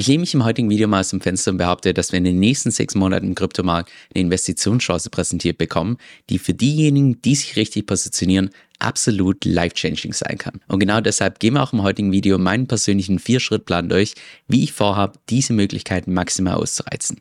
Ich lehne mich im heutigen Video mal aus dem Fenster und behaupte, dass wir in den nächsten sechs Monaten im Kryptomarkt eine Investitionschance präsentiert bekommen, die für diejenigen, die sich richtig positionieren, absolut life-changing sein kann. Und genau deshalb gehen wir auch im heutigen Video meinen persönlichen Vier-Schritt-Plan durch, wie ich vorhabe, diese Möglichkeiten maximal auszureizen.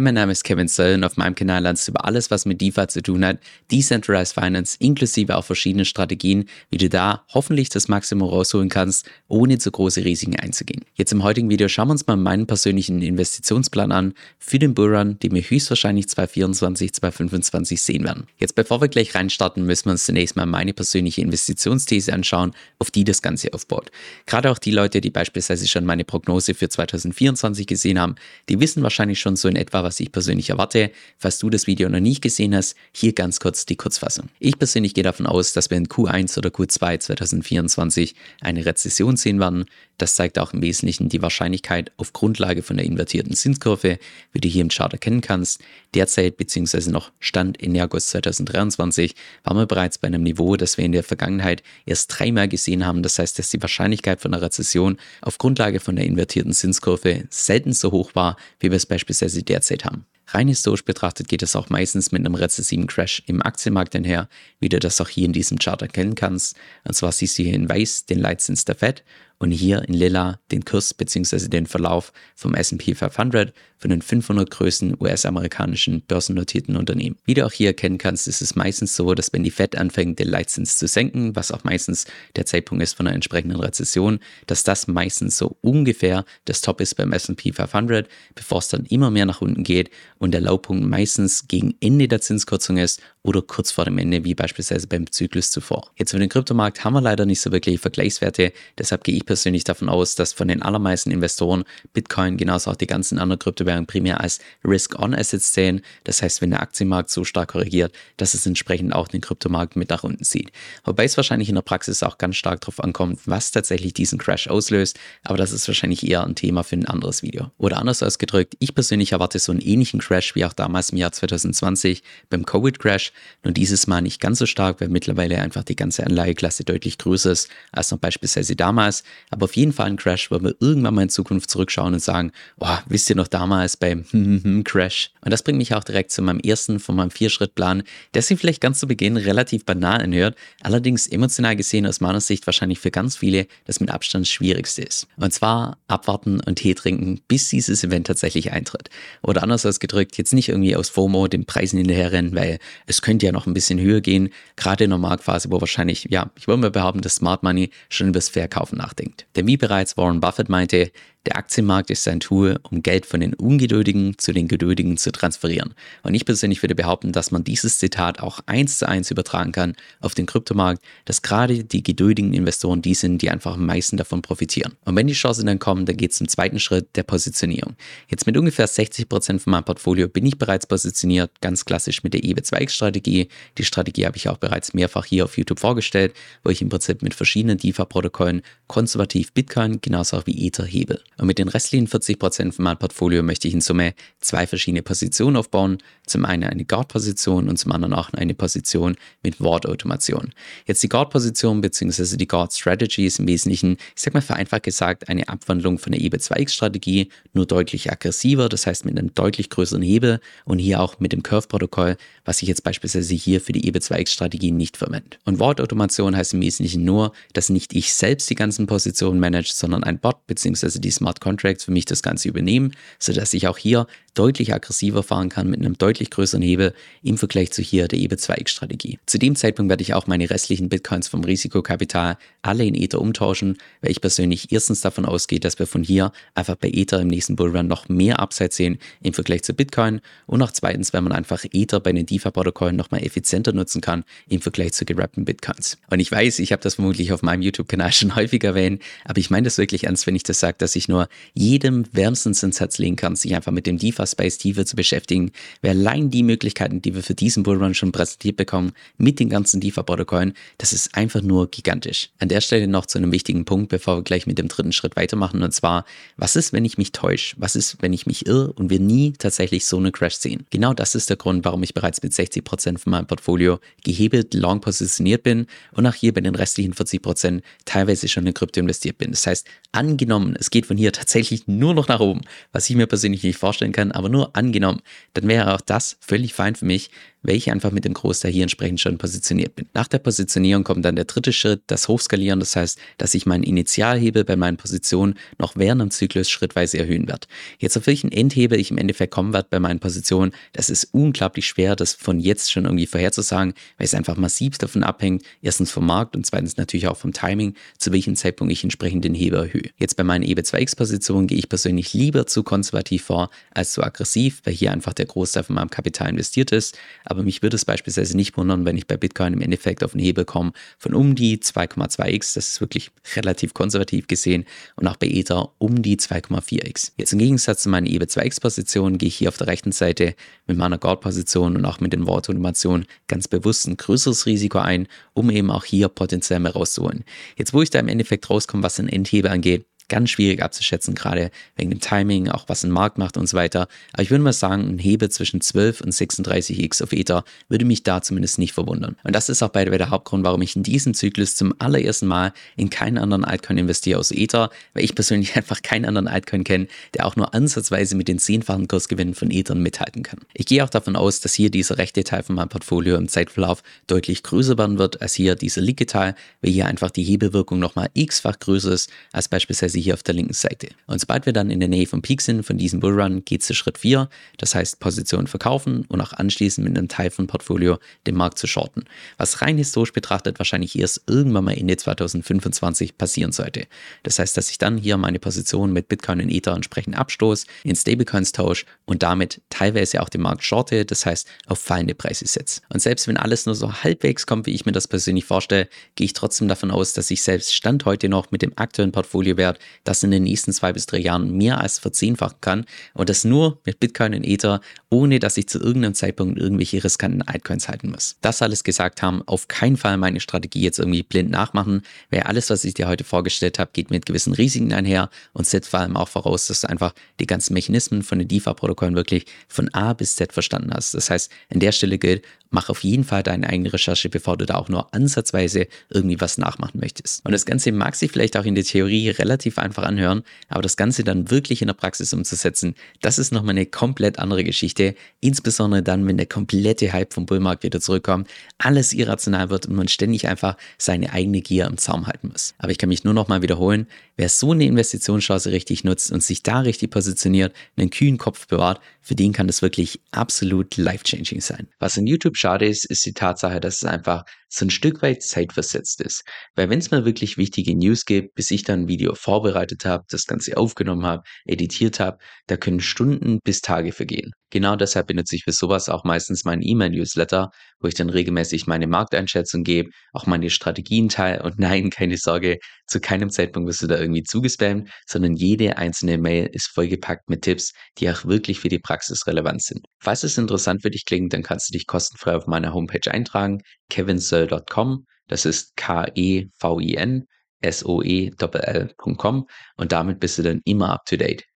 Hi, mein Name ist Kevin Söll und auf meinem Kanal lernst du über alles, was mit DeFi zu tun hat, Decentralized Finance, inklusive auch verschiedene Strategien, wie du da hoffentlich das Maximum rausholen kannst, ohne zu große Risiken einzugehen. Jetzt im heutigen Video schauen wir uns mal meinen persönlichen Investitionsplan an für den Bullrun, den wir höchstwahrscheinlich 2024, 2025 sehen werden. Jetzt bevor wir gleich reinstarten, müssen wir uns zunächst mal meine persönliche Investitionsthese anschauen, auf die das Ganze aufbaut. Gerade auch die Leute, die beispielsweise schon meine Prognose für 2024 gesehen haben, die wissen wahrscheinlich schon so in etwa, was ich persönlich erwarte. Falls du das Video noch nicht gesehen hast, hier ganz kurz die Kurzfassung. Ich persönlich gehe davon aus, dass wir in Q1 oder Q2 2024 eine Rezession sehen werden. Das zeigt auch im Wesentlichen die Wahrscheinlichkeit auf Grundlage von der invertierten Zinskurve, wie du hier im Chart erkennen kannst. Derzeit bzw. noch Stand Ende August 2023 waren wir bereits bei einem Niveau, das wir in der Vergangenheit erst dreimal gesehen haben. Das heißt, dass die Wahrscheinlichkeit von einer Rezession auf Grundlage von der invertierten Zinskurve selten so hoch war, wie wir es beispielsweise derzeit haben. Rein historisch betrachtet geht es auch meistens mit einem rezessiven Crash im Aktienmarkt einher, wie du das auch hier in diesem Chart erkennen kannst. Und zwar siehst du hier in weiß den Leitzins der Fed und hier in lila den Kurs bzw. den Verlauf vom S&P 500 von den 500 größten US-amerikanischen börsennotierten Unternehmen. Wie du auch hier erkennen kannst, ist es meistens so, dass wenn die Fed anfängt, den Leitzins zu senken, was auch meistens der Zeitpunkt ist von einer entsprechenden Rezession, dass das meistens so ungefähr das Top ist beim S&P 500, bevor es dann immer mehr nach unten geht und der Laufpunkt meistens gegen Ende der Zinskürzung ist oder kurz vor dem Ende, wie beispielsweise beim Zyklus zuvor. Jetzt für den Kryptomarkt haben wir leider nicht so wirklich Vergleichswerte, deshalb gehe ich persönlich davon aus, dass von den allermeisten Investoren Bitcoin genauso auch die ganzen anderen Kryptowährungen primär als Risk-on-Assets sehen. Das heißt, wenn der Aktienmarkt so stark korrigiert, dass es entsprechend auch den Kryptomarkt mit nach unten zieht. Wobei es wahrscheinlich in der Praxis auch ganz stark darauf ankommt, was tatsächlich diesen Crash auslöst, aber das ist wahrscheinlich eher ein Thema für ein anderes Video. Oder anders ausgedrückt, ich persönlich erwarte so einen ähnlichen Crash wie auch damals im Jahr 2020 beim Covid-Crash, nur dieses Mal nicht ganz so stark, weil mittlerweile einfach die ganze Anleiheklasse deutlich größer ist als noch beispielsweise damals. Aber auf jeden Fall ein Crash, wo wir irgendwann mal in Zukunft zurückschauen und sagen, oh, wisst ihr noch damals beim Crash? Und das bringt mich auch direkt zu meinem ersten von meinem Vier-Schritt-Plan, der sich vielleicht ganz zu Beginn relativ banal anhört, allerdings emotional gesehen aus meiner Sicht wahrscheinlich für ganz viele das mit Abstand schwierigste ist. Und zwar abwarten und Tee trinken, bis dieses Event tatsächlich eintritt. Oder anders ausgedrückt, jetzt nicht irgendwie aus FOMO den Preisen hinterherrennen, weil es könnte ja noch ein bisschen höher gehen, gerade in der Marktphase, wo wahrscheinlich, ja, ich würde mal behaupten, dass Smart Money schon über das Verkaufen nachdenkt. Denn wie bereits Warren Buffett meinte, der Aktienmarkt ist ein Tool, um Geld von den Ungeduldigen zu den Geduldigen zu transferieren. Und ich persönlich würde behaupten, dass man dieses Zitat auch eins zu eins übertragen kann auf den Kryptomarkt, dass gerade die geduldigen Investoren die sind, die einfach am meisten davon profitieren. Und wenn die Chancen dann kommen, dann geht es zum zweiten Schritt der Positionierung. Jetzt mit ungefähr 60 Prozent von meinem Portfolio bin ich bereits positioniert, ganz klassisch mit der EB2X-Strategie. Die Strategie habe ich auch bereits mehrfach hier auf YouTube vorgestellt, wo ich im Prinzip mit verschiedenen DeFi-Protokollen konservativ Bitcoin genauso auch wie Ether hebe. Und mit den restlichen 40% von meinem Portfolio möchte ich in Summe zwei verschiedene Positionen aufbauen. Zum einen eine Guard-Position und zum anderen auch eine Position mit Wortautomation. Jetzt die Guard-Position bzw. die Guard-Strategy ist im Wesentlichen, ich sag mal vereinfacht gesagt, eine Abwandlung von der EB2X-Strategie, nur deutlich aggressiver, das heißt mit einem deutlich größeren Hebel und hier auch mit dem Curve-Protokoll, was ich jetzt beispielsweise hier für die EB2X-Strategie nicht verwende. Und Wortautomation heißt im Wesentlichen nur, dass nicht ich selbst die ganzen Positionen manage, sondern ein Bot bzw. die Smart Contracts für mich das Ganze übernehmen, sodass ich auch hier deutlich aggressiver fahren kann mit einem deutlich größeren Hebel im Vergleich zu hier der EB2X-Strategie. Zu dem Zeitpunkt werde ich auch meine restlichen Bitcoins vom Risikokapital alle in Ether umtauschen, weil ich persönlich erstens davon ausgehe, dass wir von hier einfach bei Ether im nächsten Bullrun noch mehr Upside sehen im Vergleich zu Bitcoin und auch zweitens, weil man einfach Ether bei den DeFi-Protokollen nochmal effizienter nutzen kann im Vergleich zu gerappten Bitcoins. Und ich weiß, ich habe das vermutlich auf meinem YouTube-Kanal schon häufig erwähnt, aber ich meine das wirklich ernst, wenn ich das sage, dass ich nur jedem wärmstens ins Herz legen kann, sich einfach mit dem DeFi Space tiefer zu beschäftigen, weil allein die Möglichkeiten, die wir für diesen Bullrun schon präsentiert bekommen, mit den ganzen DeFi-Protokollen, das ist einfach nur gigantisch. An der Stelle noch zu einem wichtigen Punkt, bevor wir gleich mit dem dritten Schritt weitermachen, und zwar, was ist, wenn ich mich täusche? Was ist, wenn ich mich irre und wir nie tatsächlich so eine Crash sehen? Genau das ist der Grund, warum ich bereits mit 60% von meinem Portfolio gehebelt long positioniert bin und auch hier bei den restlichen 40% teilweise schon in Krypto investiert bin. Das heißt, angenommen, es geht von hier tatsächlich nur noch nach oben, was ich mir persönlich nicht vorstellen kann, aber nur angenommen, dann wäre auch das völlig fein für mich, weil ich einfach mit dem Großteil hier entsprechend schon positioniert bin. Nach der Positionierung kommt dann der dritte Schritt, das Hochskalieren. Das heißt, dass ich meinen Initialhebel bei meinen Positionen noch während dem Zyklus schrittweise erhöhen werde. Jetzt auf welchen Endhebel ich im Endeffekt kommen werde bei meinen Positionen, das ist unglaublich schwer, das von jetzt schon irgendwie vorherzusagen, weil es einfach massiv davon abhängt, erstens vom Markt und zweitens natürlich auch vom Timing, zu welchem Zeitpunkt ich entsprechend den Hebel erhöhe. Jetzt bei meinen EB2X-Positionen gehe ich persönlich lieber zu konservativ vor als zu aggressiv, weil hier einfach der Großteil von meinem Kapital investiert ist. Aber mich würde es beispielsweise nicht wundern, wenn ich bei Bitcoin im Endeffekt auf einen Hebel komme von um die 2,2x. Das ist wirklich relativ konservativ gesehen. Und auch bei Ether um die 2,4x. Jetzt im Gegensatz zu meinen EB2x-Positionen gehe ich hier auf der rechten Seite mit meiner Guard-Position und auch mit den Wortautomationen ganz bewusst ein größeres Risiko ein, um eben auch hier potenziell mehr rauszuholen. Jetzt, wo ich da im Endeffekt rauskomme, was den Endhebel angeht, ganz schwierig abzuschätzen, gerade wegen dem Timing, auch was ein Markt macht und so weiter. Aber ich würde mal sagen, ein Hebel zwischen 12 und 36x auf Ether würde mich da zumindest nicht verwundern. Und das ist auch bei der Hauptgrund, warum ich in diesem Zyklus zum allerersten Mal in keinen anderen Altcoin investiere aus Ether, weil ich persönlich einfach keinen anderen Altcoin kenne, der auch nur ansatzweise mit den zehnfachen Kursgewinnen von Ether mithalten kann. Ich gehe auch davon aus, dass hier dieser rechte Teil von meinem Portfolio im Zeitverlauf deutlich größer werden wird als hier dieser linke Teil, weil hier einfach die Hebelwirkung nochmal x-fach größer ist als beispielsweise hier auf der linken Seite. Und sobald wir dann in der Nähe vom Peak sind, von diesem Bullrun, geht es zu Schritt 4, das heißt Position verkaufen und auch anschließend mit einem Teil von Portfolio den Markt zu shorten. Was rein historisch betrachtet wahrscheinlich erst irgendwann mal Ende 2025 passieren sollte. Das heißt, dass ich dann hier meine Position mit Bitcoin und Ether entsprechend abstoße, in Stablecoins tausche und damit teilweise auch den Markt shorte, das heißt auf fallende Preise setze. Und selbst wenn alles nur so halbwegs kommt, wie ich mir das persönlich vorstelle, gehe ich trotzdem davon aus, dass ich selbst Stand heute noch mit dem aktuellen Portfoliowert das in den nächsten zwei bis drei Jahren mehr als verzehnfachen kann und das nur mit Bitcoin und Ether, ohne dass ich zu irgendeinem Zeitpunkt irgendwelche riskanten Altcoins halten muss. Das alles gesagt haben, auf keinen Fall meine Strategie jetzt irgendwie blind nachmachen, weil alles, was ich dir heute vorgestellt habe, geht mit gewissen Risiken einher und setzt vor allem auch voraus, dass du einfach die ganzen Mechanismen von den DeFi-Protokollen wirklich von A bis Z verstanden hast. Das heißt, an der Stelle gilt, mach auf jeden Fall deine eigene Recherche, bevor du da auch nur ansatzweise irgendwie was nachmachen möchtest. Und das Ganze mag sich vielleicht auch in der Theorie relativ einfach anhören, aber das Ganze dann wirklich in der Praxis umzusetzen, das ist nochmal eine komplett andere Geschichte. Insbesondere dann, wenn der komplette Hype vom Bullmarkt wieder zurückkommt, alles irrational wird und man ständig einfach seine eigene Gier im Zaum halten muss. Aber ich kann mich nur nochmal wiederholen, wer so eine Investitionschance richtig nutzt und sich da richtig positioniert, einen kühlen Kopf bewahrt, für den kann das wirklich absolut life-changing sein. Was in YouTube schade ist, ist die Tatsache, dass es einfach so ein Stück weit zeitversetzt ist. Weil wenn es mal wirklich wichtige News gibt, bis ich dann ein Video vorbereitet habe, das Ganze aufgenommen habe, editiert habe, da können Stunden bis Tage vergehen. Genau deshalb benutze ich für sowas auch meistens meinen E-Mail-Newsletter, wo ich dann regelmäßig meine Markteinschätzung gebe, auch meine Strategien teile und nein, keine Sorge, zu keinem Zeitpunkt wirst du da irgendwie zugespammt, sondern jede einzelne Mail ist vollgepackt mit Tipps, die auch wirklich für die Praxis relevant sind. Falls es interessant für dich klingt, dann kannst du dich kostenfrei auf meiner Homepage eintragen, kevinsoe.com. Das ist K-E-V-I-N S-O-E-L.com und damit bist du dann immer up to date.